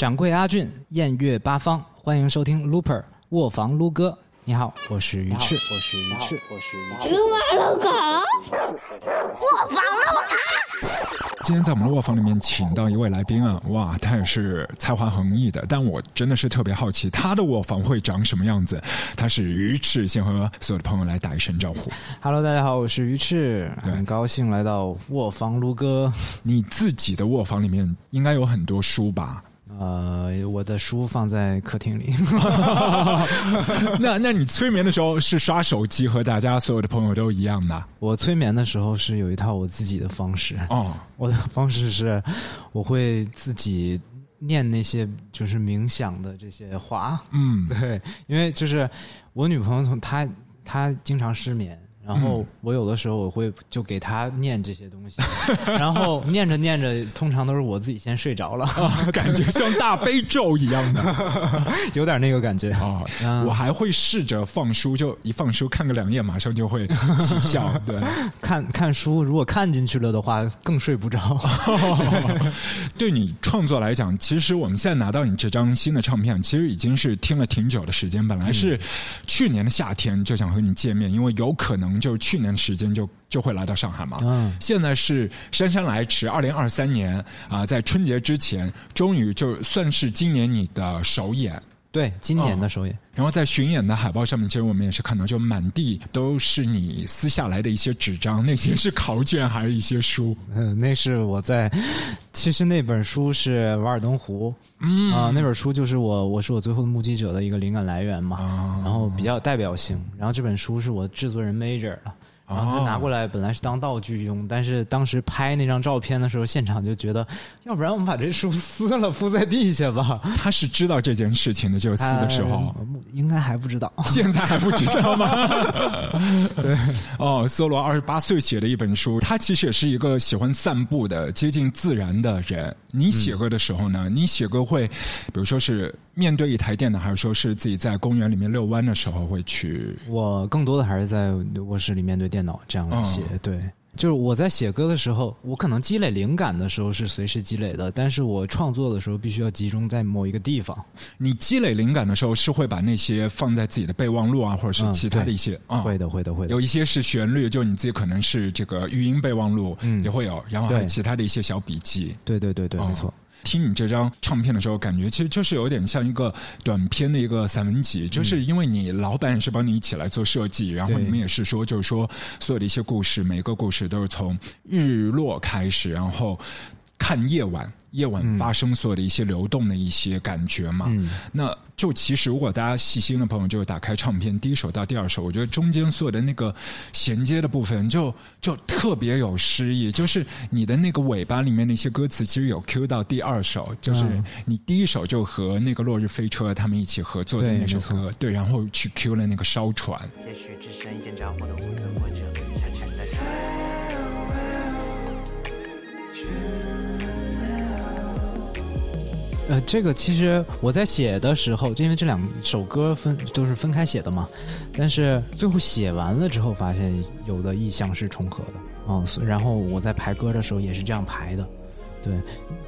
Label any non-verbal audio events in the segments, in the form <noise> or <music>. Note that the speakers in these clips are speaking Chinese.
掌柜阿俊，艳月八方，欢迎收听 Looper 卧房撸歌。你好，我是鱼翅，我是鱼翅，我是鱼翅。撸啊撸狗，卧房撸今天在我们的卧房里面请到一位来宾啊，哇，他也是才华横溢的，但我真的是特别好奇他的卧房会长什么样子。他是鱼翅，先和所有的朋友来打一声招呼。Hello，大家好，我是鱼翅，很高兴来到卧房撸歌。你自己的卧房里面应该有很多书吧？呃，我的书放在客厅里。<laughs> 那那你催眠的时候是刷手机，和大家所有的朋友都一样的我催眠的时候是有一套我自己的方式。哦。我的方式是，我会自己念那些就是冥想的这些话。嗯，对，因为就是我女朋友从她她经常失眠，然后我有的时候我会就给他念这些东西，然后念着念着，通常都是我自己先睡着了，<laughs> 感觉像大悲咒一样的 <laughs> 有点那个感觉。我还会试着放书，就一放书看个两页，马上就会起效。对，<laughs> 看看书，如果看进去了的话，更睡不着。对你创作来讲，其实我们现在拿到你这张新的唱片，其实已经是听了挺久的时间。本来是去年的夏天就想和你见面，因为有可能就是去年时间就就会来到上海嘛。嗯现在是姗姗来迟，二零二三年啊、在春节之前，终于就算是今年你的首演。对，今年的首演。然后在巡演的海报上面，其实我们也是看到，就满地都是你撕下来的一些纸张，那些是考卷还是一些书？<laughs> 嗯，那是我在，其实那本书是《瓦尔登湖》，嗯啊、那本书就是我我是我最后的目击者的一个灵感来源嘛，啊然后比较有代表性。然后这本书是我制作人 Major 的，然后他拿过来本来是当道具用，但是当时拍那张照片的时候，现场就觉得，要不然我们把这书撕了铺在地下吧。他是知道这件事情的，就撕的时候。呃应该还不知道。现在还不知道吗？<laughs> 对，哦，梭罗二十八岁写的一本书，他其实也是一个喜欢散步的、接近自然的人。你写歌的时候呢？你写歌会，比如说是面对一台电脑，还是说是自己在公园里面遛弯的时候会去？我更多的还是在卧室里面对电脑这样来写，对。就是我在写歌的时候，我可能积累灵感的时候是随时积累的，但是我创作的时候必须要集中在某一个地方。你积累灵感的时候，是会把那些放在自己的备忘录啊，或者是嗯其他的一些啊？会的，会的，会的。有一些是旋律，就你自己可能是这个语音备忘录，嗯也会有，然后还有其他的一些小笔记。对对对对，哦没错。听你这张唱片的时候，感觉其实就是有点像一个短片的一个散文集，就是因为你老板也是帮你一起来做设计，然后你们也是说，就是说所有的一些故事，每一个故事都是从日落开始，然后看夜晚，夜晚发生所有的一些流动的一些感觉嘛。嗯那就其实如果大家细心的朋友，就是打开唱片第一首到第二首，我觉得中间所有的那个衔接的部分就就特别有诗意，就是你的那个尾巴里面那些歌词，其实有 Q 到第二首，就是嗯你第一首就和那个落日飞车他们一起合作的那首歌，对，然后去 Q 了那个烧船。也许只剩一件着火的雾色，或者沉沉的水。呃，这个其实我在写的时候，因为这两首歌分都是分开写的嘛，但是最后写完了之后，发现有的意象是重合的，嗯，然后我在排歌的时候也是这样排的，对，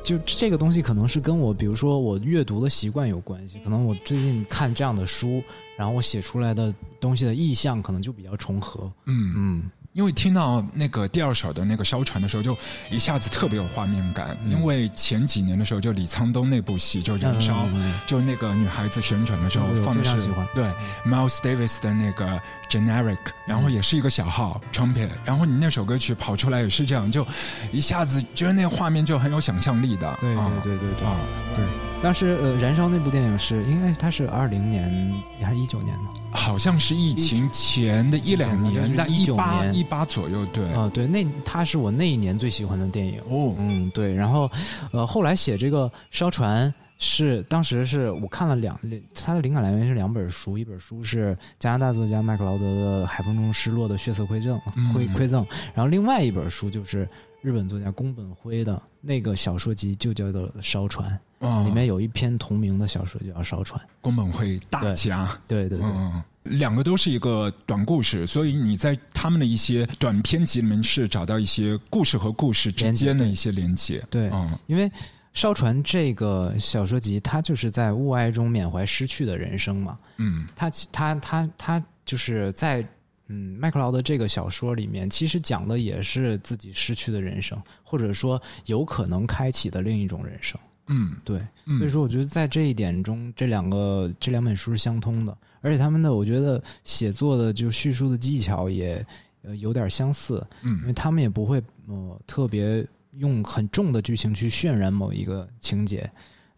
就这个东西可能是跟我，比如说我阅读的习惯有关系，可能我最近看这样的书，然后我写出来的东西的意象可能就比较重合，嗯嗯，因为听到那个第二首的那个烧船的时候，就一下子特别有画面感。因为前几年的时候，就李沧东那部戏就《燃烧》就那个女孩子旋转的时候放的是对 Miles Davis 的那个 Generic，然后也是一个小号 trumpet，然后你那首歌曲跑出来也是这样，就一下子觉得那个画面就很有想象力的。对啊。对对对对。啊对。当时呃，《燃烧》那部电影是应该它是二零年还是一九年呢？好像是疫情前的一两年，但一19年八一八左右，对。啊、对，那它是我那一年最喜欢的电影。哦，嗯，对。然后，呃，后来写这个烧船是当时是我看了两，它的灵感来源是两本书，一本书是加拿大作家麦克劳德的《海风中失落的血色馈赠》嗯馈馈赠，然后另外一本书就是日本作家宫本辉的那个小说集，就叫做《烧船》，啊里面有一篇同名的小说就叫《烧船》。宫本会大家。对对对，嗯，两个都是一个短故事，所以你在他们的一些短篇集里面是找到一些故事和故事之间的一些连接。对嗯因为烧船这个小说集，它就是在雾霭中缅怀失去的人生嘛。嗯他他他他就是在嗯麦克劳的这个小说里面，其实讲的也是自己失去的人生，或者说有可能开启的另一种人生。嗯对，嗯所以说我觉得在这一点中，这两个这两本书是相通的，而且他们的我觉得写作的就叙述的技巧也呃有点相似，因为嗯他们也不会呃特别用很重的剧情去渲染某一个情节，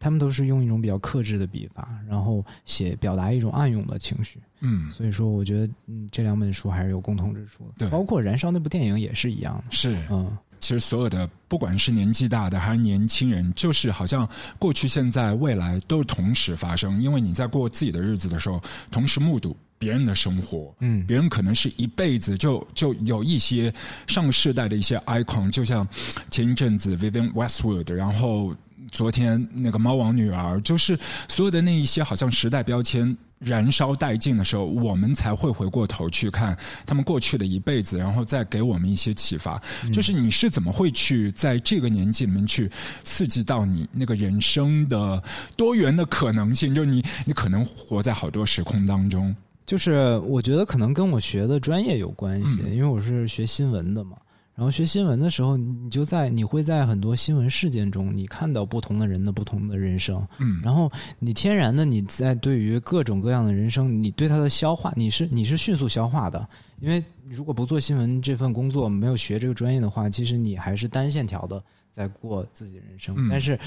他们都是用一种比较克制的笔法，然后写表达一种暗涌的情绪。嗯，所以说，我觉得嗯这两本书还是有共同之处的。对包括《燃烧》那部电影也是一样的。是。嗯，其实所有的，不管是年纪大的还是年轻人，就是好像过去、现在、未来都是同时发生。因为你在过自己的日子的时候，同时目睹别人的生活，嗯别人可能是一辈子就就有一些上世代的一些 icon，就像前一阵子 Vivian Westwood，然后昨天那个猫王女儿，就是所有的那一些好像时代标签燃烧殆尽的时候，我们才会回过头去看他们过去的一辈子，然后再给我们一些启发。就是你是怎么会去在这个年纪里面去刺激到你那个人生的多元的可能性？就是你你可能活在好多时空当中。就是我觉得可能跟我学的专业有关系，嗯因为我是学新闻的嘛。然后学新闻的时候，你就在你会在很多新闻事件中，你看到不同的人的不同的人生，嗯，然后你天然的你在对于各种各样的人生，你对它的消化，你是你是迅速消化的，因为如果不做新闻这份工作，没有学这个专业的话，其实你还是单线条的在过自己人生。嗯但是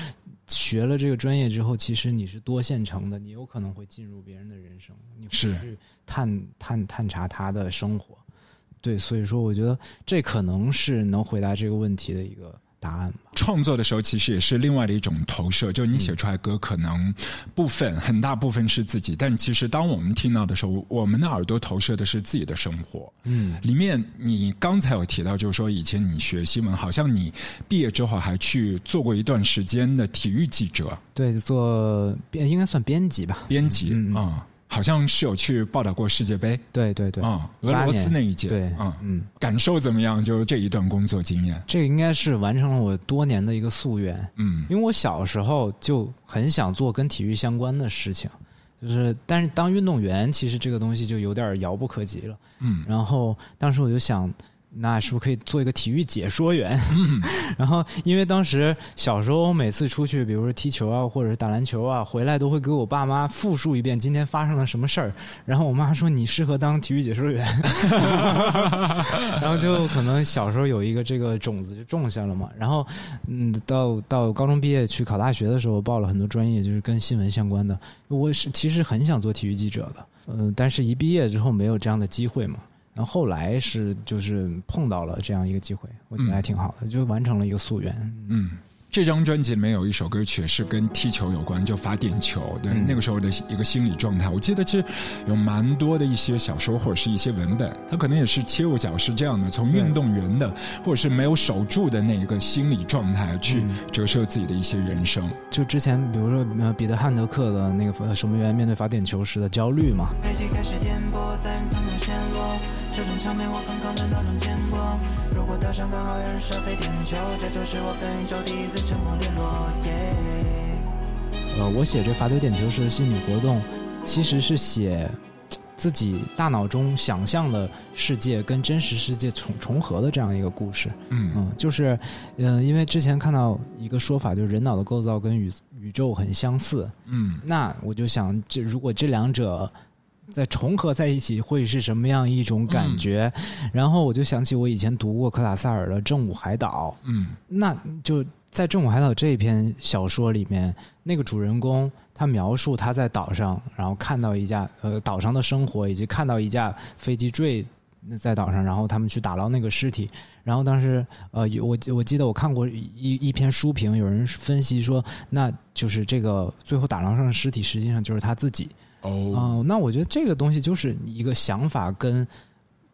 学了这个专业之后，其实你是多线程的，你有可能会进入别人的人生，你会去探探探查他的生活。对，所以说我觉得这可能是能回答这个问题的一个答案吧。创作的时候，其实也是另外的一种投射，就是你写出来歌，可能部分很大部分是自己，但其实当我们听到的时候，我们的耳朵投射的是自己的生活。嗯，里面你刚才有提到，就是说以前你学新闻，好像你毕业之后还去做过一段时间的体育记者、对，做编应该算编辑吧。编辑嗯嗯啊、好像是有去报道过世界杯。对对对，啊、俄罗斯那一届。对，嗯、嗯。感受怎么样？就是这一段工作经验，这个应该是完成了我多年的一个夙愿，嗯。因为我小时候就很想做跟体育相关的事情，就是但是当运动员，其实这个东西就有点遥不可及了。嗯。然后当时我就想，那是不是可以做一个体育解说员？<laughs> 然后因为当时小时候每次出去，比如说踢球啊，或者是打篮球啊，回来都会给我爸妈复述一遍今天发生了什么事儿。然后我妈说你适合当体育解说员，<laughs> 然后就可能小时候有一个这个种子就种下了嘛。然后嗯，到到高中毕业去考大学的时候，报了很多专业，就是跟新闻相关的。我是其实很想做体育记者的，嗯、但是一毕业之后没有这样的机会嘛。然后后来是就是碰到了这样一个机会，我觉得还挺好的，就完成了一个夙愿。嗯。这张专辑里面有一首歌曲是跟踢球有关，就罚点球的、嗯那个时候的一个心理状态。我记得其实有蛮多的一些小说或者是一些文本，它可能也是切入角是这样的，从运动员的或者是没有守住的那一个心理状态去嗯折射自己的一些人生。就之前比如说呃彼得汉德克的那个呃守门员面对罚点球时的焦虑嘛，飞机开始颠簸，在云层中陷落。这种场面我刚刚在脑中见过。如果岛上刚好有人射飞点球，这就是我跟宇宙第一次成功联络。耶呃，我写这罚丢点球时的心理活动，其实是写自己大脑中想象的世界跟真实世界重重合的这样一个故事。嗯嗯，就是，嗯、因为之前看到一个说法，就是人脑的构造跟宇宇宙很相似。嗯那我就想，这如果这两者再重合在一起，会是什么样一种感觉？然后我就想起我以前读过科塔萨尔的《正午海岛》，嗯那就在《正午海岛》这篇小说里面，那个主人公他描述他在岛上，然后看到一架呃岛上的生活，以及看到一架飞机坠在岛上，然后他们去打捞那个尸体。然后当时呃，有我我记得我看过一一篇书评，有人分析说，那就是这个最后打捞上的尸体实际上就是他自己。哦哦、那我觉得这个东西就是一个想法跟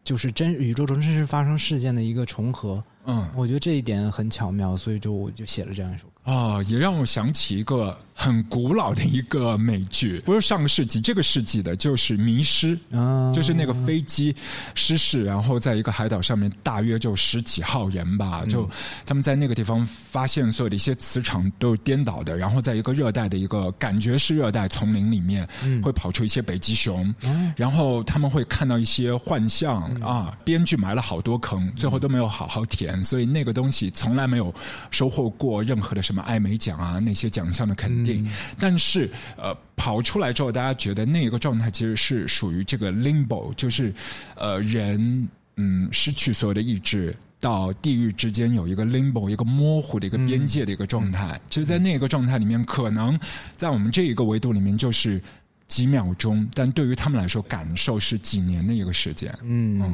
就是真宇宙中真实发生事件的一个重合。嗯我觉得这一点很巧妙，所以就我就写了这样一首歌。啊、也让我想起一个很古老的一个美剧，不是上个世纪，这个世纪的，就是《迷失》。啊，就是那个飞机失事，然后在一个海岛上面，大约就十几号人吧，就他们在那个地方发现所有的一些磁场都是颠倒的，然后在一个热带的一个感觉是热带丛林里面，会跑出一些北极熊，然后他们会看到一些幻象啊，编剧埋了好多坑，最后都没有好好填，所以那个东西从来没有收获过任何的什么艾美奖啊那些奖项的肯定，但是呃。跑出来之后，大家觉得那一个状态其实是属于这个 limbo，就是呃人嗯失去所有的意志。到地狱之间有一个 limbo，一个模糊的一个边界的一个状态。其实，在那个状态里面，可能在我们这一个维度里面就是几秒钟，但对于他们来说，感受是几年的一个时间。嗯，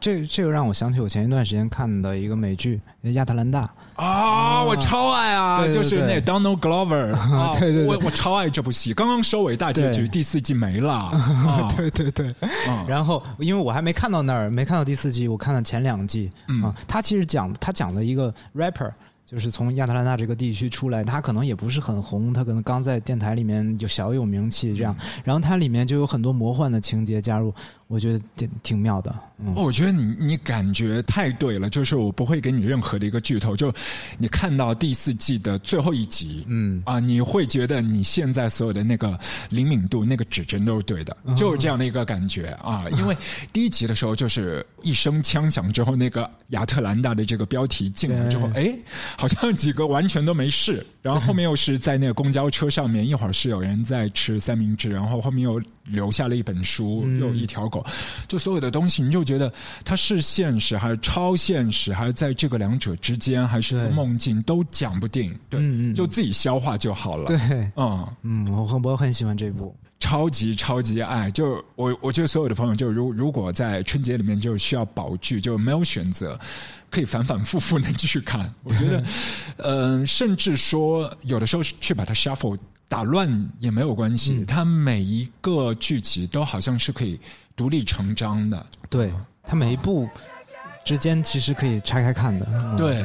这这个让我想起我前一段时间看的一个美剧《亚特兰大》。啊，我超爱啊！就是那对 Donald Glover，<laughs> 啊对对对我我超爱这部戏。刚刚收尾大结局，第四季没了。<laughs> 啊对对对，嗯然后因为我还没看到那儿，没看到第四季，我看了前两季。嗯啊，他其实讲他讲的一个 rapper。就是从亚特兰大这个地区出来，他可能也不是很红，他可能刚在电台里面有小有名气这样，嗯然后它里面就有很多魔幻的情节加入，我觉得挺挺妙的。嗯，哦，我觉得你你感觉太对了，就是我不会给你任何的一个剧透，就你看到第四季的最后一集，嗯啊，你会觉得你现在所有的那个灵敏度、那个指针都是对的，就是这样的一个感觉啊。因为第一集的时候，就是一声枪响之后，那个亚特兰大的这个标题进来之后，哎，好像几个完全都没事，然后后面又是在那个公交车上面，一会儿是有人在吃三明治，然后后面又留下了一本书，又有一条狗，就所有的东西，你就觉得它是现实还是超现实，还是在这个两者之间，还是梦境，都讲不定。对，就自己消化就好了。对，嗯，嗯，我很我很喜欢这部。超级超级爱，就我我觉得所有的朋友，就如如果在春节里面就需要宝剧，就没有选择，可以反反复复的继续看。<laughs> 我觉得，呃，甚至说有的时候去把它 shuffle 打乱也没有关系，它每一个剧集都好像是可以独立成章的。对，它每一部之间其实可以拆开看的。嗯对，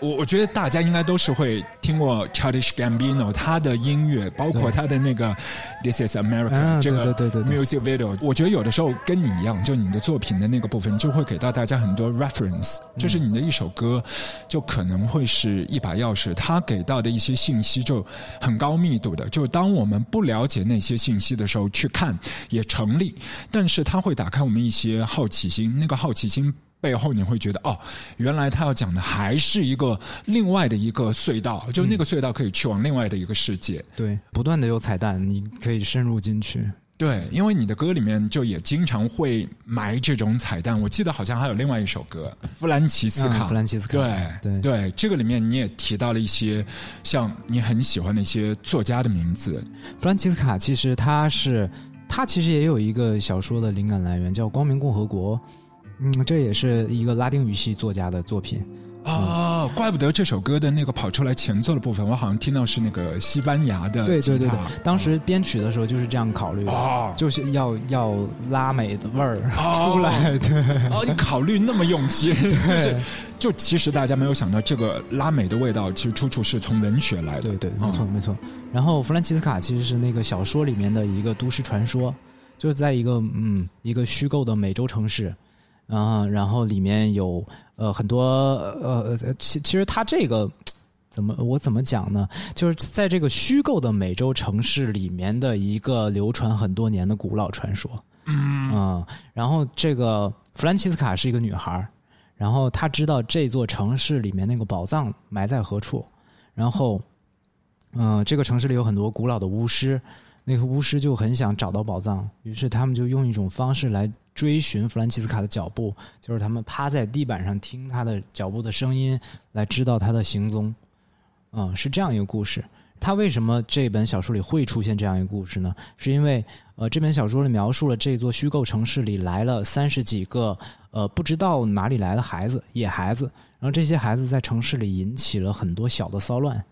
我我觉得大家应该都是会听过 Childish Gambino 他的音乐，包括他的那个 This Is America、嗯这个 music video。我觉得有的时候跟你一样，就你的作品的那个部分，就会给到大家很多 reference，就是嗯你的一首歌，就可能会是一把钥匙，他给到的一些信息就很高密度的。就当我们不了解那些信息的时候，去看也成立，但是他会打开我们一些好奇心，那个好奇心。背后你会觉得哦，原来他要讲的还是一个另外的一个隧道，就那个隧道可以去往另外的一个世界。对，不断的有彩蛋，你可以深入进去。对，因为你的歌里面就也经常会埋这种彩蛋。我记得好像还有另外一首歌《弗兰奇斯卡》嗯弗兰奇斯卡对对对，这个里面你也提到了一些像你很喜欢的一些作家的名字。弗兰奇斯卡其实他是他其实也有一个小说的灵感来源，叫《光明共和国》。嗯，这也是一个拉丁语系作家的作品。哦，怪不得这首歌的那个跑出来前奏的部分，我好像听到是那个西班牙的对对对对，当时编曲的时候就是这样考虑的，哦就是要要拉美的味儿哦 <laughs> 出来。对，哦，你考虑那么用心，<laughs> 就是就其实大家没有想到，这个拉美的味道其实出处是从文学来的。对对，嗯没错没错。然后弗兰奇斯卡其实是那个小说里面的一个都市传说，就是在一个嗯一个虚构的美洲城市，啊、然后里面有呃很多呃呃其其实它这个。怎么我怎么讲呢？就是在这个虚构的美洲城市里面的一个流传很多年的古老传说。嗯然后这个弗兰奇斯卡是一个女孩儿然后她知道这座城市里面那个宝藏埋在何处，然后，嗯、这个城市里有很多古老的巫师，那个巫师就很想找到宝藏，于是他们就用一种方式来追寻弗兰奇斯卡的脚步，就是他们趴在地板上听他的脚步的声音，来知道他的行踪。嗯，是这样一个故事。他为什么这本小说里会出现这样一个故事呢？是因为呃，这本小说里描述了这座虚构城市里来了三十几个呃不知道哪里来的孩子，野孩子，然后这些孩子在城市里引起了很多小的骚乱，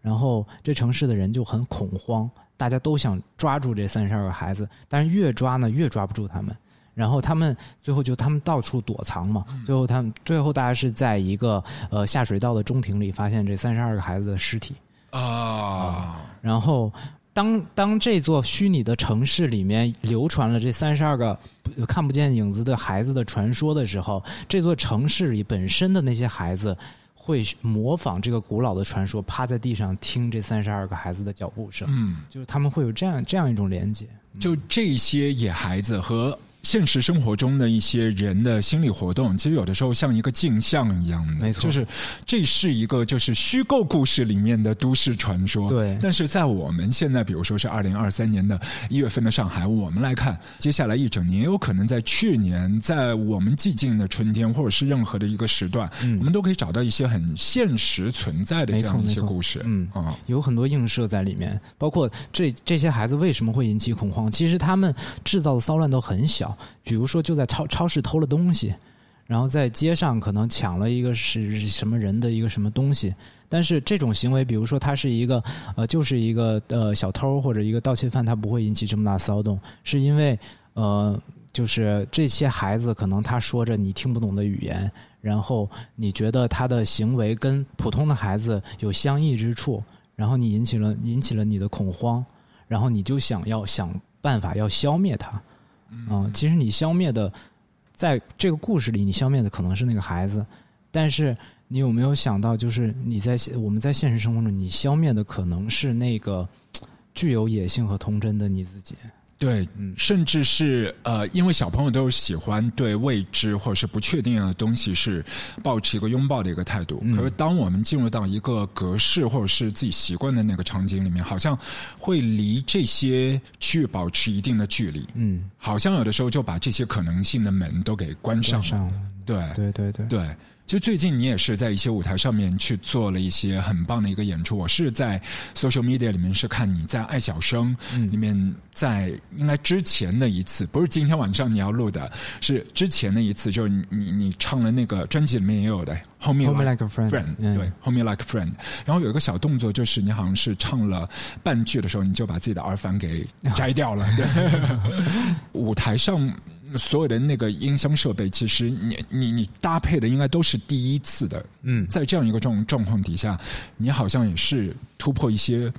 然后这城市的人就很恐慌，大家都想抓住这三十二个孩子，但是越抓呢越抓不住他们。然后他们最后就他们到处躲藏嘛，最后他们最后大家是在一个呃下水道的中庭里发现这三十二个孩子的尸体，啊，然后当当这座虚拟的城市里面流传了这三十二个看不见影子的孩子的传说的时候，这座城市里本身的那些孩子会模仿这个古老的传说，趴在地上听这三十二个孩子的脚步声，嗯，就是他们会有这样这样一种连接。就这些野孩子和现实生活中的一些人的心理活动，其实有的时候像一个镜像一样的，没错。就是这是一个就是虚构故事里面的都市传说，对。但是在我们现在，比如说是二零二三年的一月份的上海，我们来看，接下来一整年，有可能在去年，在我们寂静的春天，或者是任何的一个时段，嗯。我们都可以找到一些很现实存在的这样一些故事，嗯。啊，有很多映射在里面，包括这这些孩子为什么会引起恐慌？其实他们制造的骚乱都很小，比如说就在超超市偷了东西，然后在街上可能抢了一个是什么人的一个什么东西。但是这种行为，比如说他是一个呃，就是一个呃小偷或者一个盗窃犯，他不会引起这么大骚动，是因为呃，就是这些孩子可能他说着你听不懂的语言，然后你觉得他的行为跟普通的孩子有相异之处，然后你引起了引起了你的恐慌，然后你就想要想办法要消灭他。嗯、其实你消灭的，在这个故事里，你消灭的可能是那个孩子，但是你有没有想到，就是你在现我们在现实生活中，你消灭的可能是那个具有野性和童真的你自己。对，嗯。甚至是呃，因为小朋友都喜欢对未知或者是不确定的东西是保持一个拥抱的一个态度。嗯。可是当我们进入到一个格式或者是自己习惯的那个场景里面，好像会离这些区域保持一定的距离，嗯，好像有的时候就把这些可能性的门都给关。上上了，对。对对对，对，就最近你也是在一些舞台上面去做了一些很棒的一个演出。我是在 social media 里面是看你在爱小生嗯里面，在应该之前的一次，不是今天晚上你要录的，是之前的一次，就是你你你唱了那个专辑里面也有的《Hold Me Hold Me Like a Friend，嗯对，《Hold Me Like a Friend》。然后有一个小动作，就是你好像是唱了半句的时候，你就把自己的耳返给摘掉了。<laughs> 对，舞台上所有的那个音箱设备，其实你你你搭配的应该都是第一次的。嗯，在这样一个状状况底下，你好像也是突破一些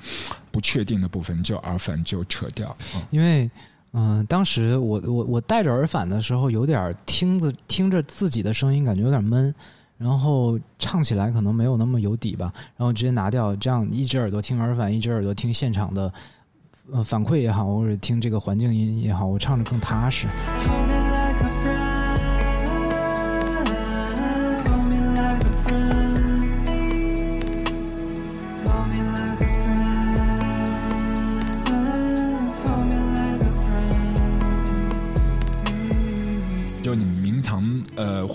不确定的部分，就耳返就扯掉。嗯因为嗯、当时我我我戴着耳返的时候，有点听着听着自己的声音，感觉有点闷。然后唱起来可能没有那么有底吧，然后直接拿掉，这样一只耳朵听耳返，一只耳朵听现场的呃反馈也好，或者听这个环境音也好，我唱着更踏实。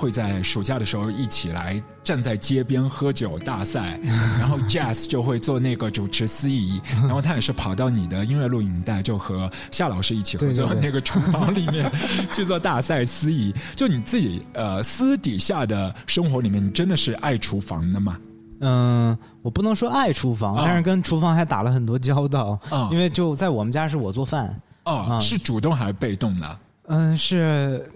会在暑假的时候一起来站在街边喝酒大赛，<laughs> 然后 Jazz 就会做那个主持司仪，<laughs> 然后他也是跑到你的音乐录影带，就和夏老师一起合作那个厨房里面去做大赛司仪。<laughs> 就你自己呃私底下的生活里面，你真的是爱厨房的吗？嗯，我不能说爱厨房，啊但是跟厨房还打了很多交道，啊因为就在我们家是我做饭，哦，啊是主动还是被动的？嗯，是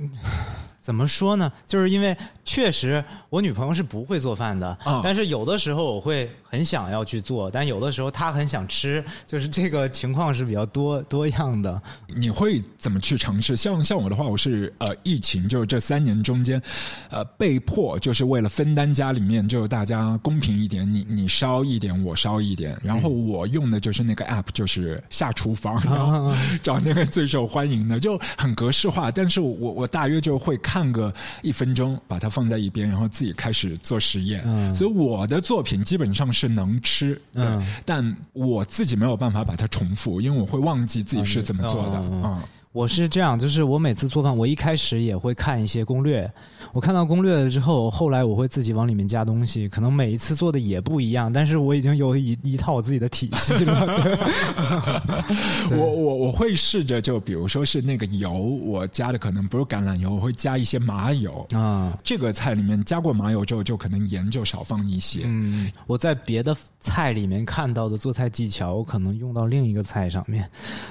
怎么说呢？就是因为确实我女朋友是不会做饭的，啊但是有的时候我会很想要去做，但有的时候她很想吃，就是这个情况是比较多多样的。你会怎么去尝试？像像我的话，我是呃，疫情就是这三年中间，呃，被迫就是为了分担家里面就大家公平一点，你你烧一点，我烧一点，然后我用的就是那个 app，就是下厨房，然后找那个最受欢迎的，就很格式化。但是我我大约就会看个一分钟，把它放在一边，然后自己开始做实验。嗯。所以我的作品基本上是能吃，嗯。但我自己没有办法把它重复，因为我会忘记自己是怎么做的。啊。我是这样，就是我每次做饭，我一开始也会看一些攻略。我看到攻略了之后，后来我会自己往里面加东西，可能每一次做的也不一样，但是我已经有一一套我自己的体系了。对 <laughs> 我我我会试着就比如说是那个油，我加的可能不是橄榄油，我会加一些麻油。啊，这个菜里面加过麻油之后，就可能盐就少放一些。嗯，我在别的菜里面看到的做菜技巧，我可能用到另一个菜上面。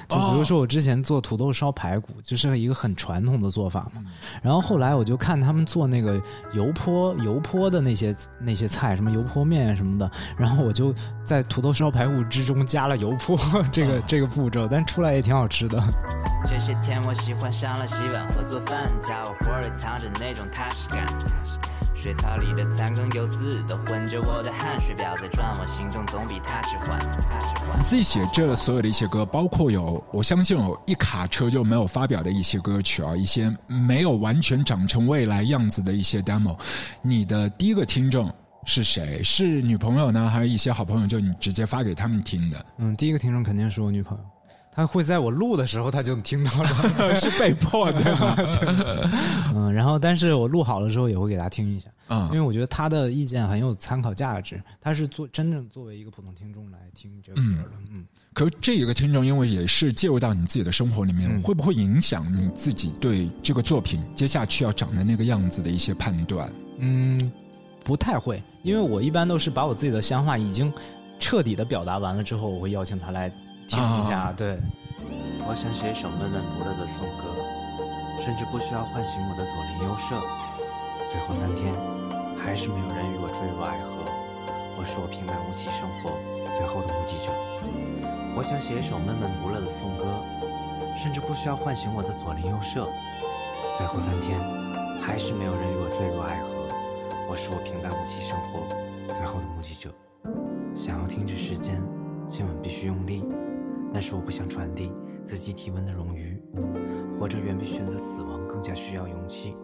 就比如说我之前做土豆烧排骨，就是一个很传统的做法嘛。然后后来我就看他们做那个油泼油泼的那些那些菜，什么油泼面什么的，然后我就在土豆烧排骨之中加了油泼 <laughs> 这个这个步骤，但出来也挺好吃的。这些天我喜欢上了洗碗和做饭，家伙活里藏着那种踏实感。水槽里的残羹油渍都混着我的汗水，表在转，我心中总比他迟缓。他迟缓你自己写这所有的一些歌，包括有我相信有一卡车就没有发表的一些歌曲啊，一些没有完全长成未来样子的一些 demo。你的第一个听众是谁？是女朋友呢，还是一些好朋友？就你直接发给他们听的？嗯，第一个听众肯定是我女朋友，她会在我录的时候他就听到了，<laughs> 是被迫的。吗？<laughs> 嗯，然后但是我录好了之后也会给他听一下，嗯。因为我觉得他的意见很有参考价值，他是做真正作为一个普通听众来听这个歌的，嗯。可是这一个听众，因为也是介入到你自己的生活里面，嗯。会不会影响你自己对这个作品接下去要长的那个样子的一些判断？嗯，不太会，因为我一般都是把我自己的想法已经彻底的表达完了之后，我会邀请他来听一下，啊对，我想写一首闷闷不乐的颂歌，甚至不需要唤醒我的左邻右舍。最后三天，还是没有人与我坠入爱河。我是我平淡无奇生活最后的目击者。我想写一首闷闷不乐的颂歌，甚至不需要唤醒我的左邻右舍。最后三天，还是没有人与我坠入爱河。我是我平淡无奇生活最后的目击者。想要停止时间，今晚必须用力。但是我不想传递自己体温的冗余。活着远比选择死亡更加需要勇气。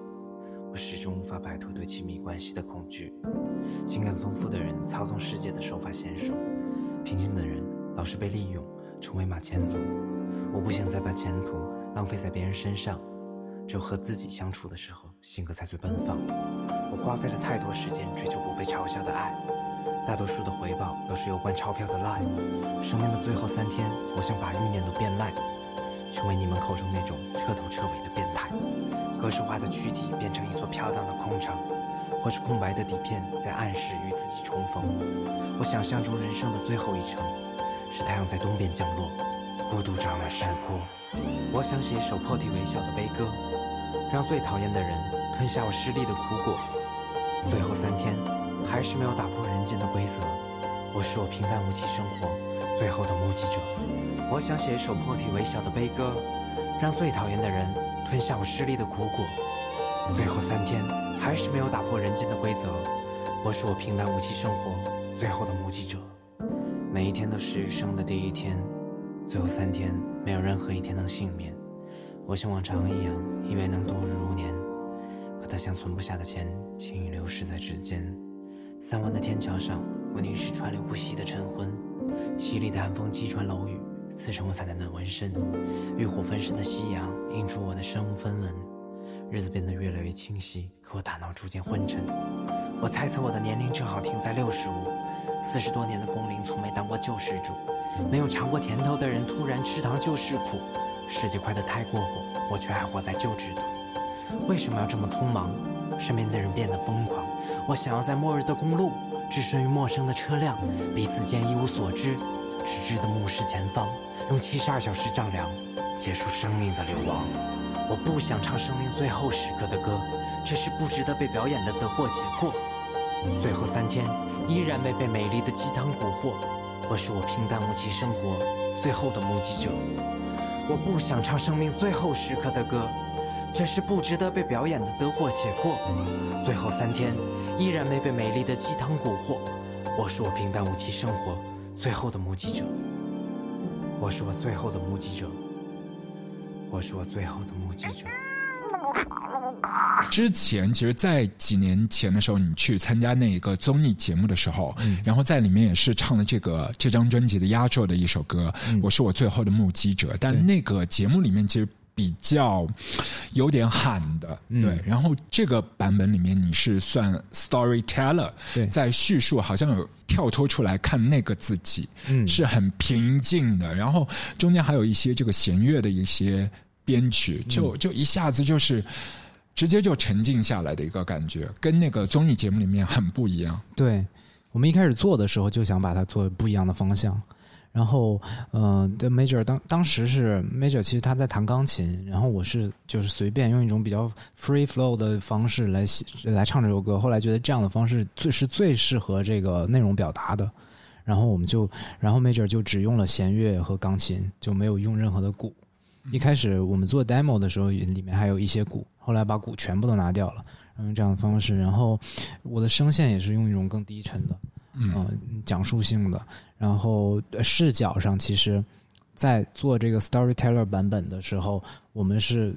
我始终无法摆脱对亲密关系的恐惧。情感丰富的人操纵世界的手法娴熟，平静的人老是被利用，成为马前卒。我不想再把前途浪费在别人身上，只有和自己相处的时候，性格才最奔放。我花费了太多时间追求不被嘲笑的爱，大多数的回报都是有关钞票的 lie。生命的最后三天，我想把欲念都变卖，成为你们口中那种彻头彻尾的变态。格式化的躯体变成一座飘荡的空城，或是空白的底片在暗示与自己重逢。我想象中人生的最后一程，是太阳在东边降落，孤独长满山坡。我想写一首破涕为笑的悲歌，让最讨厌的人吞下我失利的苦果。最后三天，还是没有打破人间的规则。我是我平淡无奇生活最后的目击者。我想写一首破涕为笑的悲歌，让最讨厌的人吞下我失利的苦果。最后三天，还是没有打破人间的规则。我是我平淡无奇生活最后的目击者。每一天都是余生的第一天，最后三天没有任何一天能幸免。我像往常一样，以为能度日如年，可它像存不下的钱，轻易流逝在指尖。三湾的天桥上，我凝视川流不息的晨昏，犀利的寒风击穿楼宇，刺成我惨淡的纹身。欲火焚身的夕阳映出我的身无分文。日子变得越来越清晰，可我大脑逐渐昏沉。我猜测我的年龄正好停在六十五，四十多年的工龄从没当过救世主。没有尝过甜头的人突然吃糖就是苦。世界快得太过火，我却还活在旧制度。为什么要这么匆忙？身边的人变得疯狂。我想要在末日的公路，置身于陌生的车辆，彼此间一无所知，直至的目视前方，用七十二小时丈量结束生命的流亡。我不想唱生命最后时刻的歌，这是不值得被表演的得过且过。最后三天，依然没被美丽的鸡汤蛊惑。我是我平淡无奇生活最后的目击者。我不想唱生命最后时刻的歌，这是不值得被表演的得过且过。最后三天，依然没被美丽的鸡汤蛊惑。我是我平淡无奇生活最后的目击者。我是我最后的目击者。我是我最后的目击者。之前，其实，在几年前的时候，你去参加那个综艺节目的时候，然后在里面也是唱了这个这张专辑的压轴的一首歌，我是我最后的目击者》。但那个节目里面其实比较有点喊的，对。然后这个版本里面你是算 storyteller，对在叙述，好像有跳脱出来看那个自己，嗯是很平静的。然后中间还有一些这个弦乐的一些编曲，就就一下子就是。直接就沉静下来的一个感觉，跟那个综艺节目里面很不一样。对，我们一开始做的时候就想把它做不一样的方向，然后，嗯，对，Major 当当时是 Major，其实他在弹钢琴，然后我是就是随便用一种比较 free flow 的方式来写来唱这首歌。后来觉得这样的方式最是最适合这个内容表达的，然后我们就，然后 Major 就只用了弦乐和钢琴，就没有用任何的鼓。一开始我们做 demo 的时候，里面还有一些鼓，后来把鼓全部都拿掉了，用这样的方式。然后我的声线也是用一种更低沉的。嗯，讲述性的，然后视角上，其实，在做这个 storyteller 版本的时候，我们是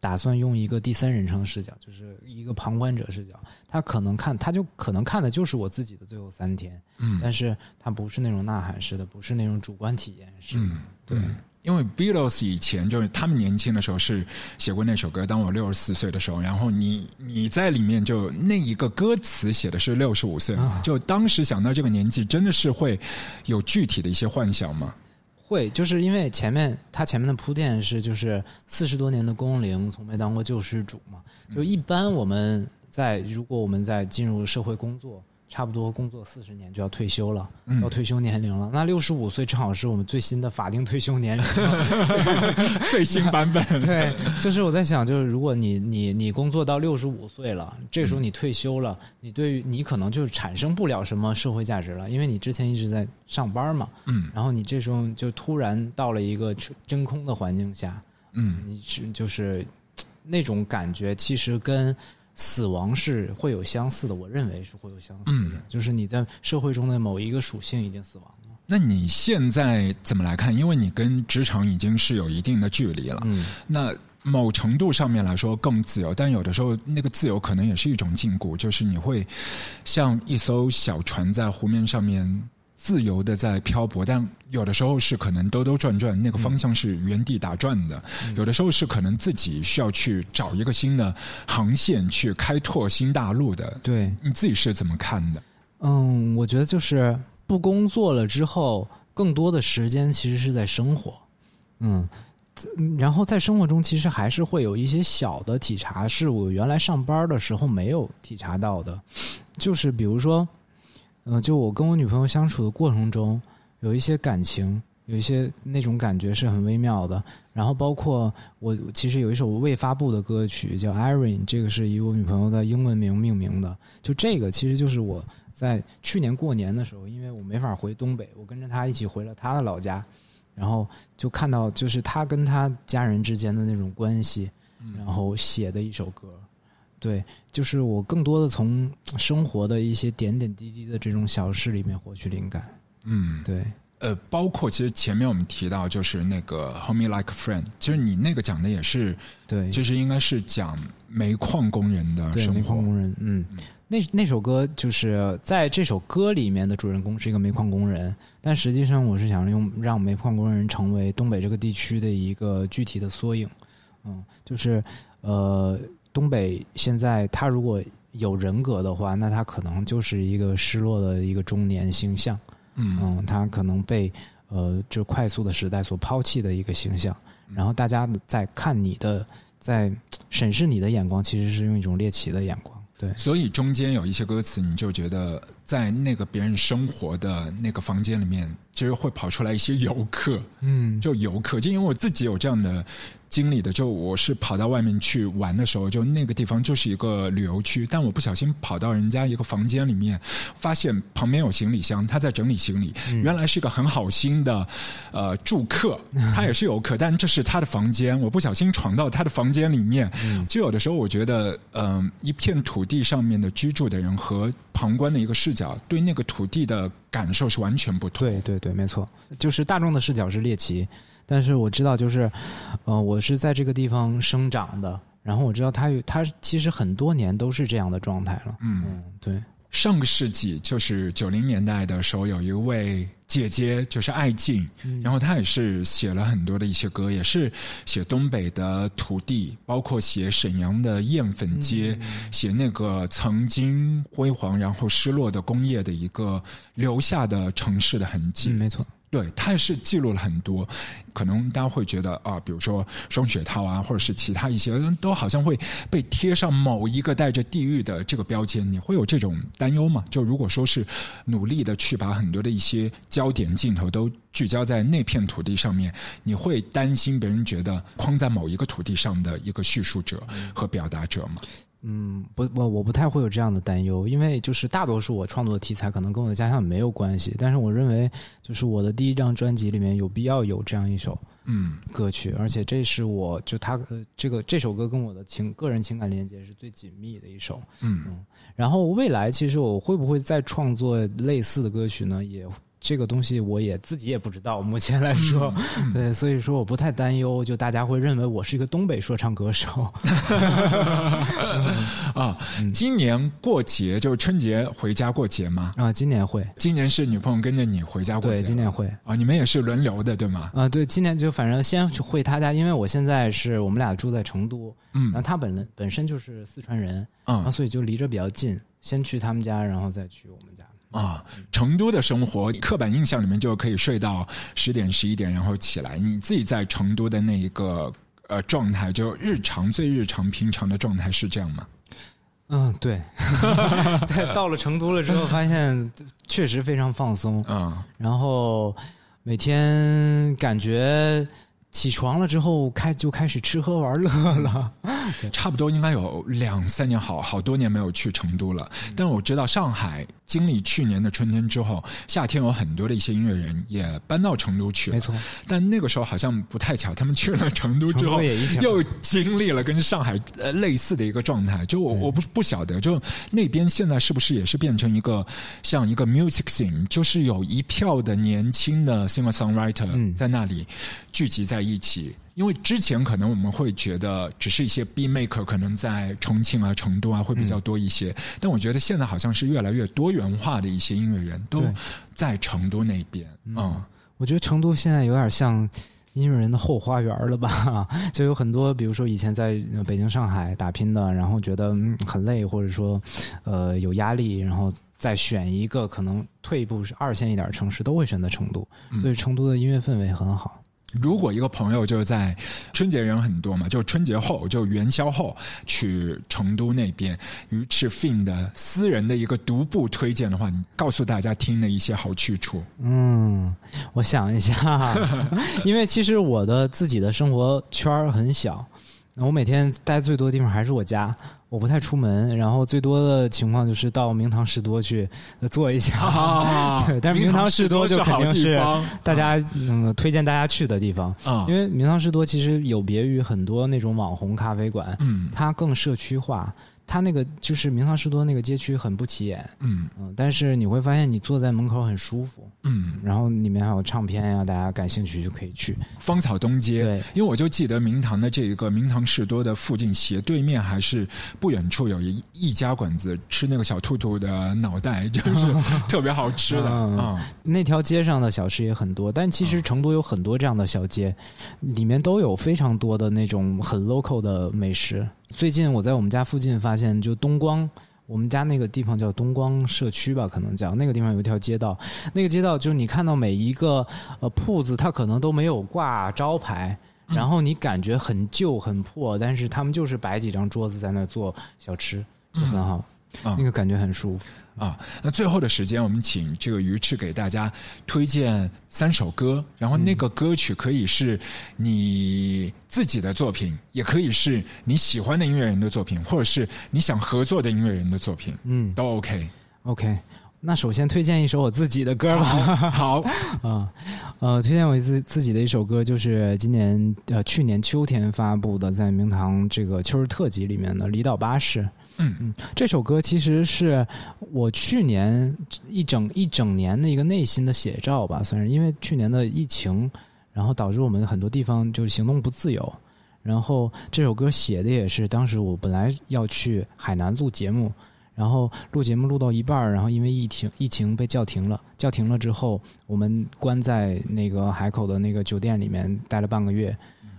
打算用一个第三人称视角，就是一个旁观者视角。他可能看，他就可能看的就是我自己的最后三天，嗯，但是他不是那种呐喊式的，不是那种主观体验式，嗯，对。因为 Beatles 以前就是他们年轻的时候是写过那首歌，当我六十四岁的时候，然后你你在里面就那一个歌词写的是六十五岁，就当时想到这个年纪，真的是会有具体的一些幻想吗？会，就是因为前面他前面的铺垫是就是四十多年的工龄，从没当过救世主嘛，就一般我们在如果我们在进入社会工作。差不多工作四十年就要退休了，到退休年龄了。那六十五岁正好是我们最新的法定退休年龄，<laughs> <laughs> 最新版本。对，就是我在想，就是如果你你你工作到六十五岁了，这时候你退休了，你对于你可能就产生不了什么社会价值了，因为你之前一直在上班嘛。嗯。然后你这时候就突然到了一个真空的环境下，嗯，你是就是那种感觉，其实跟。死亡是会有相似的，我认为是会有相似的，就是你在社会中的某一个属性已经死亡了。那你现在怎么来看？因为你跟职场已经是有一定的距离了，嗯，那某程度上面来说更自由，但有的时候那个自由可能也是一种禁锢，就是你会像一艘小船在湖面上面。自由的在漂泊，但有的时候是可能兜兜转转，那个方向是原地打转的；有的时候是可能自己需要去找一个新的航线，去开拓新大陆的。对，你自己是怎么看的？嗯，我觉得就是不工作了之后，更多的时间其实是在生活。嗯，然后在生活中，其实还是会有一些小的体察，是我原来上班的时候没有体察到的，就是比如说。嗯，就我跟我女朋友相处的过程中，有一些感情，有一些那种感觉是很微妙的。然后包括我其实有一首未发布的歌曲叫《Irene》，这个是以我女朋友的英文名命名的。就这个其实就是我在去年过年的时候，因为我没法回东北，我跟着她一起回了她的老家，然后就看到就是她跟她家人之间的那种关系，然后写的一首歌。对，就是我更多的从生活的一些点点滴滴的这种小事里面获取灵感。嗯，对。呃，包括其实前面我们提到，就是那个《Hold Me Like a Friend》，其实你那个讲的也是，对，就是应该是讲煤矿工人的生活。煤矿工人，嗯，那那首歌就是在这首歌里面的主人公是一个煤矿工人，但实际上我是想用让煤矿工人成为东北这个地区的一个具体的缩影。嗯，就是呃。东北现在，他如果有人格的话，那他可能就是一个失落的一个中年形象。嗯，他可能被呃，就快速的时代所抛弃的一个形象。然后大家在看你的，在审视你的眼光，其实是用一种猎奇的眼光。对，所以中间有一些歌词，你就觉得在那个别人生活的那个房间里面，其实会跑出来一些游客。嗯，就游客，就因为我自己有这样的。经历的就我是跑到外面去玩的时候，就那个地方就是一个旅游区，但我不小心跑到人家一个房间里面，发现旁边有行李箱，他在整理行李。原来是一个很好心的呃住客，他也是游客，但这是他的房间，我不小心闯到他的房间里面。就有的时候我觉得，嗯，一片土地上面的居住的人和旁观的一个视角，对那个土地的感受是完全不同。对对对，没错，就是大众的视角是猎奇。但是我知道，就是，呃，我是在这个地方生长的，然后我知道它有它其实很多年都是这样的状态了。嗯，对。上个世纪就是九零年代的时候，有一位姐姐就是艾静，然后她也是写了很多的一些歌，也是写东北的土地，包括写沈阳的艳粉街，写那个曾经辉煌然后失落的工业的一个留下的城市的痕迹。没错。对，它也是记录了很多。可能大家会觉得啊，比如说双雪涛啊，或者是其他一些，都好像会被贴上某一个带着地域的这个标签。你会有这种担忧吗？就如果说是努力的去把很多的一些焦点镜头都聚焦在那片土地上面，你会担心别人觉得框在某一个土地上的一个叙述者和表达者吗？不，我我不太会有这样的担忧，因为就是大多数我创作的题材可能跟我的家乡没有关系，但是我认为就是我的第一张专辑里面有必要有这样一首嗯。歌曲，而且这是我就他呃这个这首歌跟我的情个人情感连接是最紧密的一首，嗯。然后未来其实我会不会再创作类似的歌曲呢？也这个东西我也自己也不知道，目前来说，对，所以说我不太担忧，就大家会认为我是一个东北说唱歌手。<laughs> 啊，今年过节就是春节回家过节吗？啊，今年会，今年是女朋友跟着你回家过节，对，今年会。啊，你们也是轮流的对吗？啊，对，今年就反正先去回他家，因为我现在是我们俩住在成都，嗯然后他本人本身就是四川人，然后嗯所以就离着比较近，先去他们家，然后再去我们家。啊，成都的生活刻板印象里面就可以睡到十点十一点，然后起来。你自己在成都的那一个呃状态，就日常最日常平常的状态是这样吗？嗯，对，<laughs> 在到了成都了之后，发现确实非常放松，嗯然后每天感觉起床了之后开就开始吃喝玩乐了。<laughs> 差不多应该有两三年，好好多年没有去成都了。但我知道上海经历去年的春天之后，夏天有很多的一些音乐人也搬到成都去了。没错，但那个时候好像不太巧，他们去了成都之后又经历了跟上海呃类似的一个状态。就我我不不晓得，就那边现在是不是也是变成一个像一个 music scene，就是有一票的年轻的 singer songwriter 嗯在那里聚集在一起。因为之前可能我们会觉得只是一些 B maker 可能在重庆啊、成都啊会比较多一些，但我觉得现在好像是越来越多元化的一些音乐人都对在成都那边。嗯我觉得成都现在有点像音乐人的后花园了吧？<laughs> 就有很多，比如说以前在呃北京、上海打拼的，然后觉得嗯很累，或者说呃有压力，然后再选一个可能退一步是二线一点城市，都会选择成都。所以成都的音乐氛围很好。如果一个朋友就是在春节人很多嘛，就春节后就元宵后去成都那边鱼翅 fin 的私人的一个独步推荐的话，你告诉大家听的一些好去处。嗯，我想一下，<laughs> 因为其实我的自己的生活圈很小，我每天待最多的地方还是我家，我不太出门，然后最多的情况就是到明堂士多去呃坐一下。<laughs> 对，但是明堂士多就肯定是大家嗯推荐大家去的地方，啊，因为明堂士多其实有别于很多那种网红咖啡馆，嗯它更社区化。它那个就是明堂士多那个街区很不起眼，嗯。嗯，但是你会发现你坐在门口很舒服，嗯，然后里面还有唱片呀，大家感兴趣就可以去。芳草东街，对，因为我就记得明堂的这一个明堂士多的附近斜对面还是不远处有一一家馆子，吃那个小兔兔的脑袋，就是 <laughs> 特别好吃的。嗯。啊。那条街上的小吃也很多，但其实成都有很多这样的小街，里面都有非常多的那种很 local 的美食。最近我在我们家附近发现，就东光。我们家那个地方叫东光社区吧，可能叫那个地方有一条街道，那个街道就是你看到每一个呃铺子，它可能都没有挂招牌，然后你感觉很旧很破，但是他们就是摆几张桌子在那儿做小吃，就很好，啊那个感觉很舒服。啊，那最后的时间，我们请这个鱼翅给大家推荐三首歌，然后那个歌曲可以是你自己的作品，也可以是你喜欢的音乐人的作品，或者是你想合作的音乐人的作品，嗯都 OK。，OK。那首先推荐一首我自己的歌吧。好，<laughs> 啊，呃，推荐我自自己的一首歌，就是今年呃去年秋天发布的，在明堂这个秋日特辑里面的《离岛巴士》。嗯。嗯，这首歌其实是我去年一整一整年的一个内心的写照吧，算是。因为去年的疫情，然后导致我们很多地方就是行动不自由。然后这首歌写的也是当时我本来要去海南录节目，然后录节目录到一半儿，然后因为疫情疫情被叫停了，叫停了之后，我们关在那个海口的那个酒店里面待了半个月，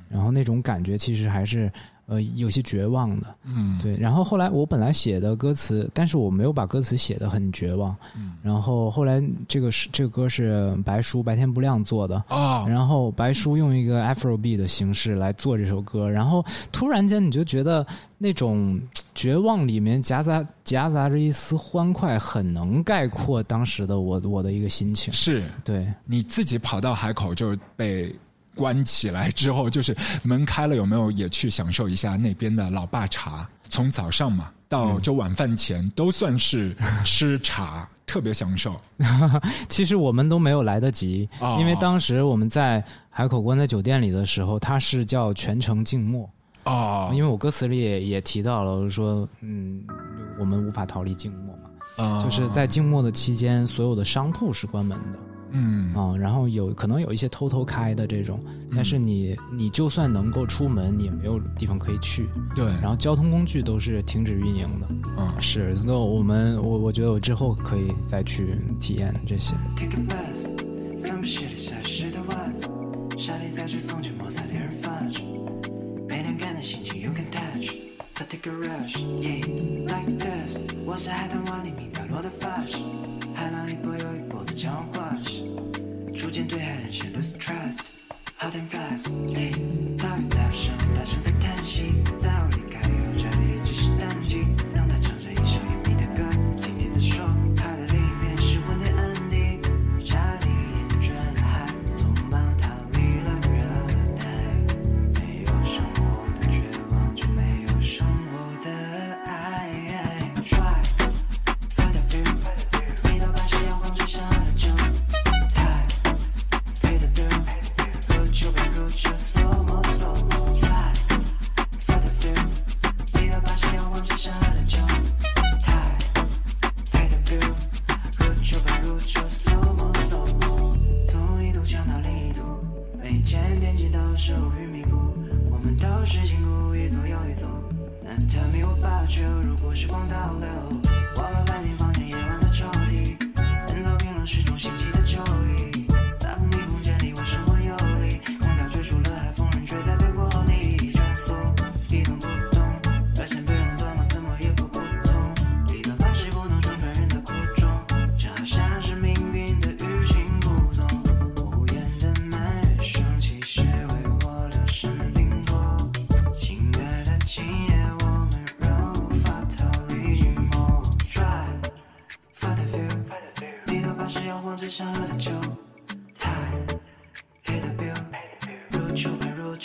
然后那种感觉其实还是呃有些绝望的。嗯，对，然后后来我本来写的歌词，但是我没有把歌词写的很绝望。嗯然后后来这个是这个歌是白叔白天不亮做的，啊，然后白叔用一个 Afrobeat 的形式来做这首歌，然后突然间你就觉得那种绝望里面夹杂夹杂着一丝欢快，很能概括当时的我我的一个心情。是对，你自己跑到海口就是被关起来之后，就是门开了，有没有也去享受一下那边的老爸茶？从早上嘛到就晚饭前，都算是吃茶，特别享受。其实我们都没有来得及，哦因为当时我们在海口关在酒店里的时候，它是叫全程静默。哦，因为我歌词里也也提到了说，嗯，我们无法逃离静默嘛，啊就是在静默的期间，所有的商铺是关门的。嗯啊、然后有可能有一些偷偷开的这种，但是你你就算能够出门，你也没有地方可以去，对，然后交通工具都是停止运营的。嗯是，那我们我我觉得我之后可以再去体验这些。Take a bus，分不析的下湿的袜子，沙粒在指缝间摩擦令人发指，没凉感的心情 you can touch。Fatigue a rush，yeah，like this。我是海滩湾里面掉落的发好天 fast，你大雨在声，大声的叹息。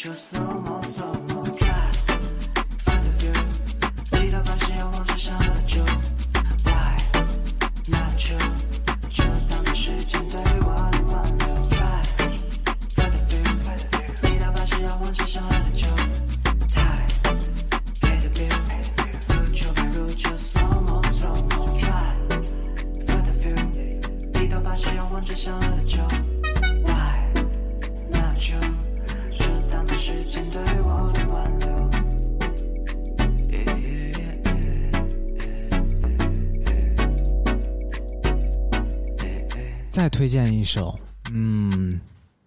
般如首，嗯，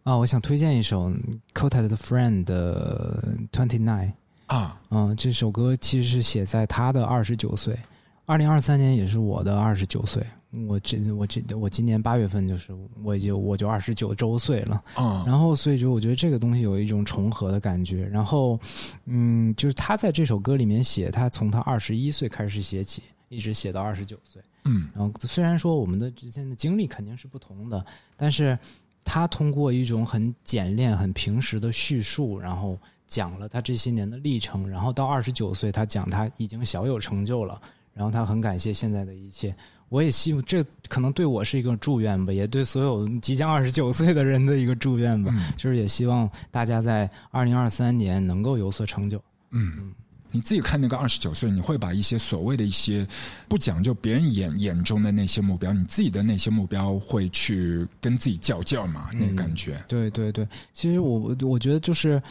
啊，我想推荐一首 Kota 的 Friend 的 Twenty Nine。啊，嗯，这首歌其实是写在他的二十九岁，二零二三年也是我的二十九岁。我这我这我今年八月份就是我就我就二十九周岁了，嗯然后所以就我觉得这个东西有一种重合的感觉。然后，嗯，就是他在这首歌里面写，他从他二十一岁开始写起，一直写到二十九岁。嗯然后虽然说我们的之间的经历肯定是不同的，但是他通过一种很简练、很平实的叙述，然后讲了他这些年的历程。然后到二十九岁，他讲他已经小有成就了，然后他很感谢现在的一切。我也希望这可能对我是一个祝愿吧，也对所有即将二十九岁的人的一个祝愿吧。嗯就是也希望大家在二零二三年能够有所成就。嗯。你自己看那个二十九岁，你会把一些所谓的一些不讲究别人眼眼中的那些目标，你自己的那些目标，会去跟自己较劲儿嘛？那个感觉，对对对，其实我我我觉得就是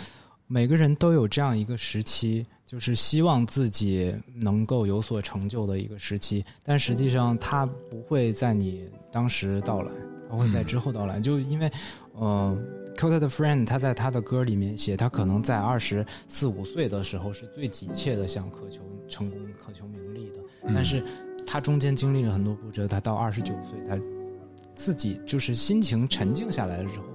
每个人都有这样一个时期，就是希望自己能够有所成就的一个时期，但实际上它不会在你当时到来，它会在之后到来。就因为，呃，Kota 的 Friend 他在他的歌里面写，他可能在二十四五岁的时候是最急切的想渴求成功、渴求名利的，但是他中间经历了很多波折，他到二十九岁，他自己就是心情沉静下来了之后，反而有所成就。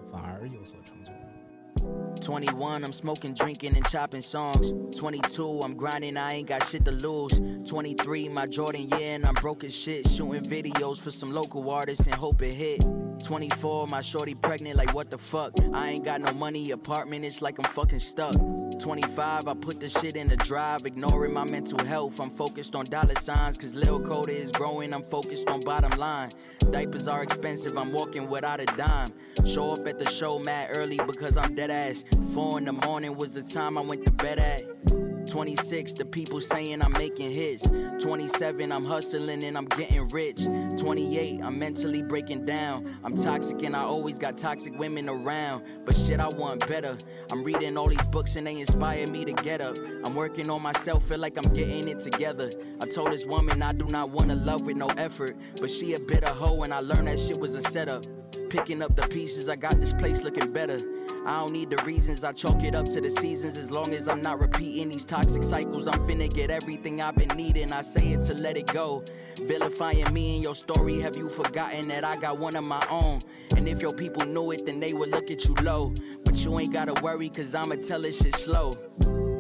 21, I'm smoking, drinking, and chopping songs. 22, I'm grinding, I ain't got shit to lose. 23, my Jordan year, and I'm broke as shit. Shooting videos for some local artists and hope it hit. 24, my shorty pregnant, like what the fuck? I ain't got no money, apartment, it's like I'm fucking stuck. 25, I put the shit in the drive, ignoring my mental health. I'm focused on dollar signs, cause Lil Coda is growing, I'm focused on bottom line. Diapers are expensive, I'm walking without a dime. Show up at the show mad early because I'm dead ass. 4 in the morning was the time I went to bed at. 26, the people saying I'm making hits. 27, I'm hustling and I'm getting rich. 28, I'm mentally breaking down. I'm toxic and I always got toxic women around. But shit, I want better. I'm reading all these books and they inspire me to get up. I'm working on myself, feel like I'm getting it together. I told this woman I do not want to love with no effort. But she a bitter hoe and I learned that shit was a setup. Picking up the pieces, I got this place looking better. I don't need the reasons, I chalk it up to the seasons. As long as I'm not repeating these toxic cycles, I'm finna get everything I've been needing. I say it to let it go. Vilifying me in your story, have you forgotten that I got one of my own? And if your people knew it, then they would look at you low. But you ain't gotta worry, cause I'ma tell this shit slow.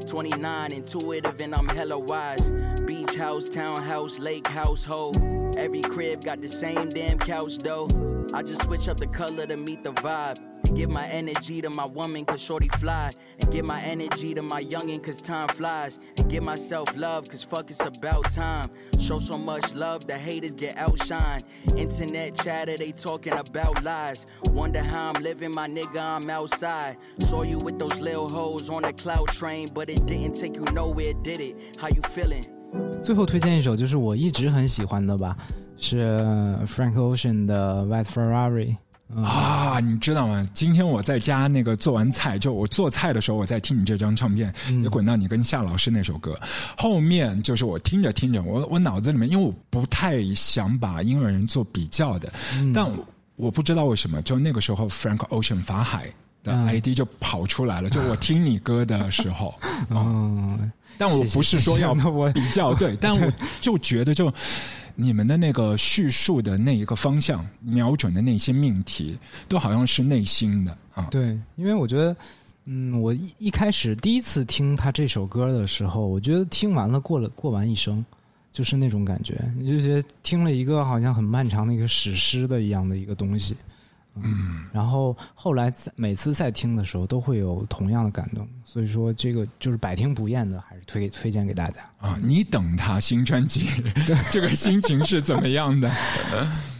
29, intuitive, and I'm hella wise. Beach house, townhouse, lake house, household. Every crib got the same damn couch though. I just switch up the color to meet the vibe. And give my energy to my woman cause shorty fly. And give my energy to my youngin' cause time flies. And give myself love cause fuck it's about time. Show so much love the haters get outshine. Internet chatter, they talking about lies. Wonder how I'm living, my nigga, I'm outside. Saw you with those little hoes on a cloud train, but it didn't take you nowhere, did it? How you feeling? 最后推荐一首就是我一直很喜欢的吧，是 Frank Ocean 的 White Ferrari。啊，你知道吗？今天我在家那个做完菜，就我做菜的时候，我在听你这张唱片，也滚到你跟夏老师那首歌。后面就是我听着听着，我我脑子里面，因为我不太想把音乐人做比较的，但我不知道为什么，就那个时候 Frank Ocean 法海的 ID 就跑出来了。就我听你歌的时候，嗯，<laughs> 但我不是说要 <laughs> 我比较，<laughs> 对，但我就觉得就。你们的那个叙述的那一个方向，瞄准的那些命题，都好像是内心的啊。对，因为我觉得，嗯，我一一开始第一次听他这首歌的时候，我觉得听完了过了过完一生，就是那种感觉，你就觉得听了一个好像很漫长的一个史诗的一样的一个东西。嗯，嗯。然后后来再每次再听的时候，都会有同样的感动，所以说这个就是百听不厌的，还是推推荐给大家。啊，你等他新专辑，这个心情是怎么样的？<laughs>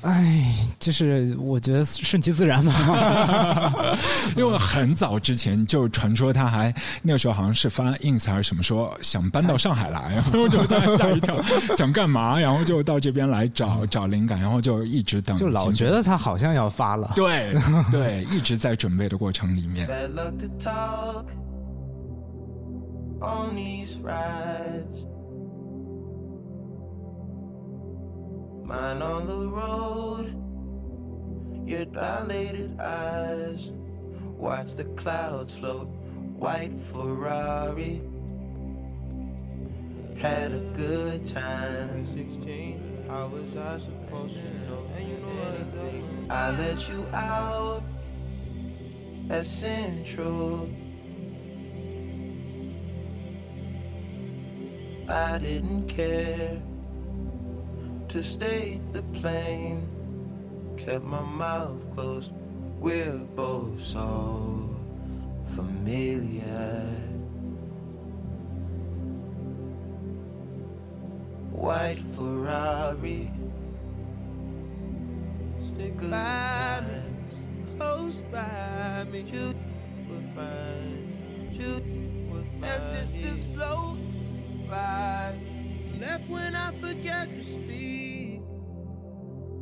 哎，就是我觉得顺其自然吧。<laughs> 因为很早之前就传说他还那个时候好像是发 ins 还是什么说想搬到上海来，<laughs> 然后就大家吓一跳，想干嘛？然后就到这边来找找灵感，然后就一直等，就老觉得他好像要发了。对对，一直在准备的过程里面。On these rides. Mine on the road, your dilated eyes. Watch the clouds float, white Ferrari. Had a good time. 16, how was I supposed to know anything? I let you out at Central. I didn't care to stay the plane. Kept my mouth closed. We're both so familiar. White Ferrari. Stick by me, close by me. You will find, you will find. As this the slow ride. Left when I forget to speak.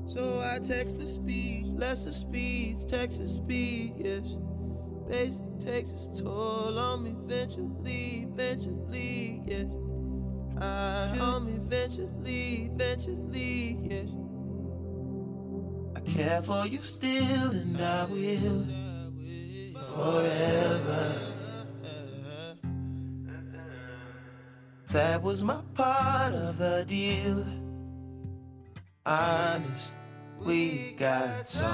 So I text the speech, lesser speeds, Texas speed, yes. Basic takes its toll on me eventually, eventually, yes. I on me eventually, eventually, yes. I care for you still, and I will forever. That was my part of the deal. Honest, we got so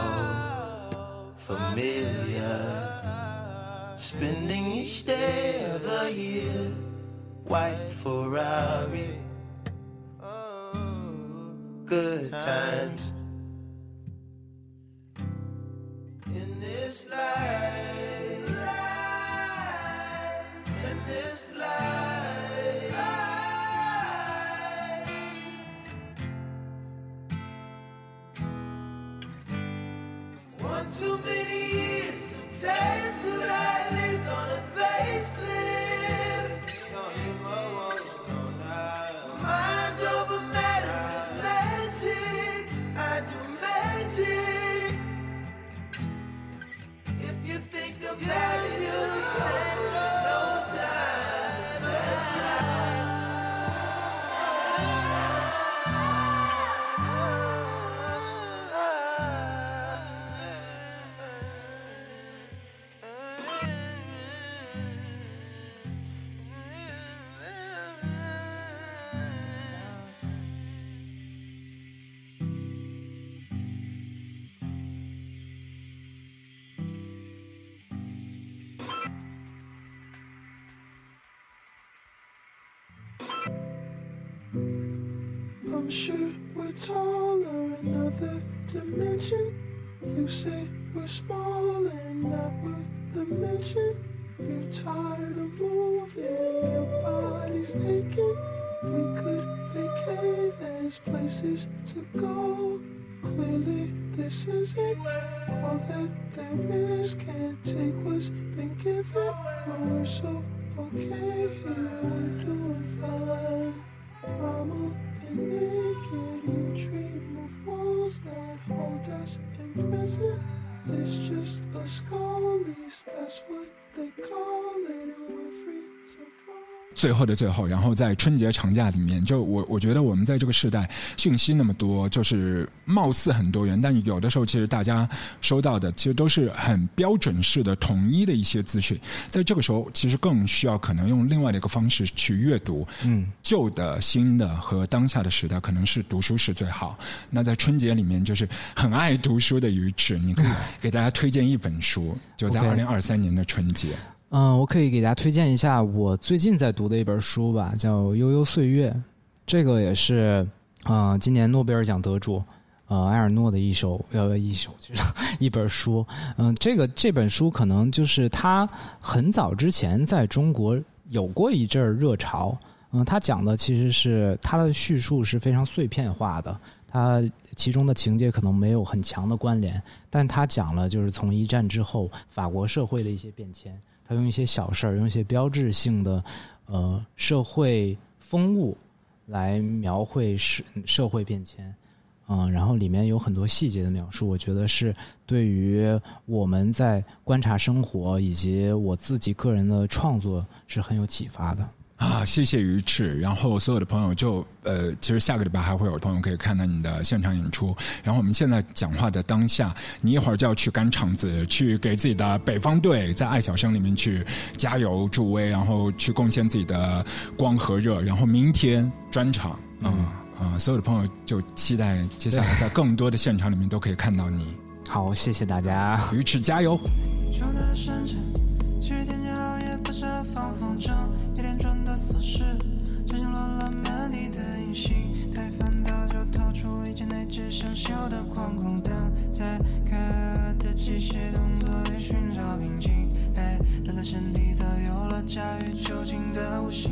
familiar. Spending each day of the year, white Ferrari. Good times. In this life, in this life, too many years, two eyelids on a facelift. Mind over matter is magic. I do magic. If you think about it, sure we're taller in other dimension. You say we're small and not worth the mention. You're tired of moving, your body's aching. We could vacate, there's places to go. Clearly, this isn't all that there is. Can't take 最后的最后，然后在春节长假里面，就我我觉得我们在这个时代讯息那么多，就是貌似很多元，但有的时候其实大家收到的其实都是很标准式的、统一的一些资讯。在这个时候，其实更需要可能用另外的一个方式去阅读，嗯，旧的、新的和当下的时代，可能是读书是最好。那在春节里面，就是很爱读书的鱼池，你可以给大家推荐一本书，就在二零二三年的春节。嗯，我可以给大家推荐一下我最近在读的一本书吧，叫《悠悠岁月》，这个也是呃今年诺贝尔奖得主呃埃尔诺的一首呃一首就是 <laughs> 一本书。嗯、这个这本书可能就是他很早之前在中国有过一阵儿热潮。嗯，他讲的其实是他的叙述是非常碎片化的，他其中的情节可能没有很强的关联，但他讲了就是从一战之后法国社会的一些变迁。他用一些小事儿，用一些标志性的呃社会风物来描绘社社会变迁，嗯、然后里面有很多细节的描述，我觉得是对于我们在观察生活以及我自己个人的创作是很有启发的。啊，谢谢鱼翅。然后所有的朋友就呃，其实下个礼拜还会有朋友可以看到你的现场演出。然后我们现在讲话的当下，你一会儿就要去赶场子，去给自己的北方队在爱小生里面去加油助威，然后去贡献自己的光和热。然后明天专场，嗯啊、所有的朋友就期待接下来在更多的现场里面都可以看到你。好，谢谢大家。鱼翅加油！旧的深圳，其实天气好也不舍放风筝，那只生锈的框框灯，在开的机械动作里寻找平静。哎，他的身体早有了驾驭酒精的无形，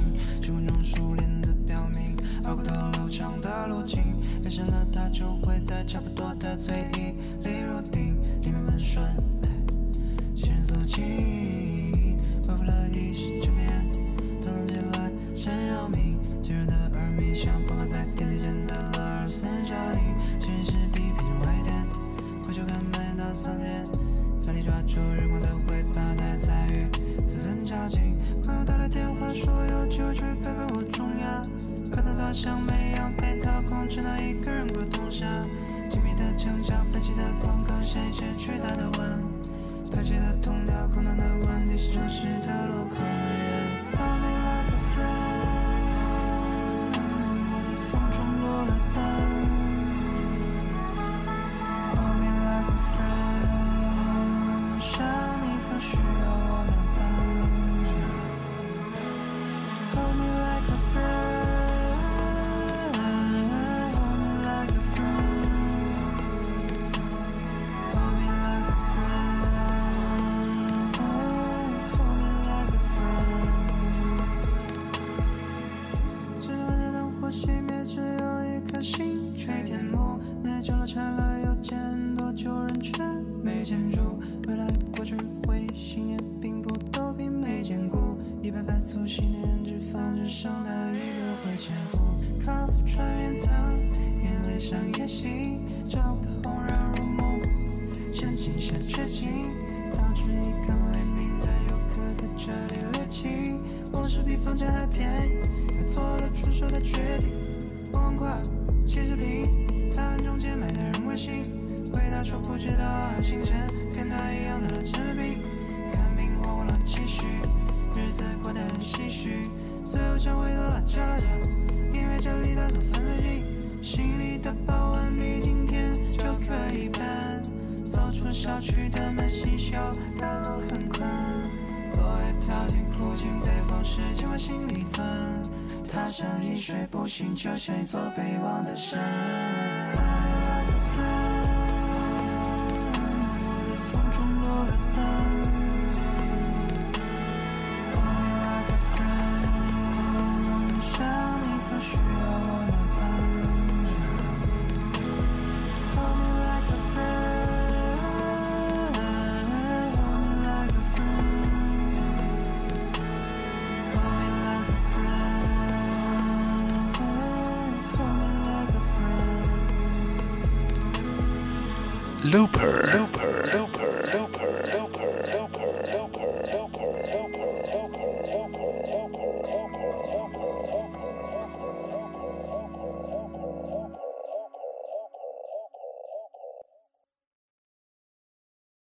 眼泪像夜袭，找不到红染入梦。想静下绝境，导致一看为民的游客在这里猎奇。我是比房价还便宜，却做了出手的决定。我很快七十平，台湾中间买的人微信，回答说不知道星辰，跟他一样的吃饼，看病花光了积蓄，日子过得很唏嘘。最后想回头拉家拉像一睡不醒，就像一座被忘的山。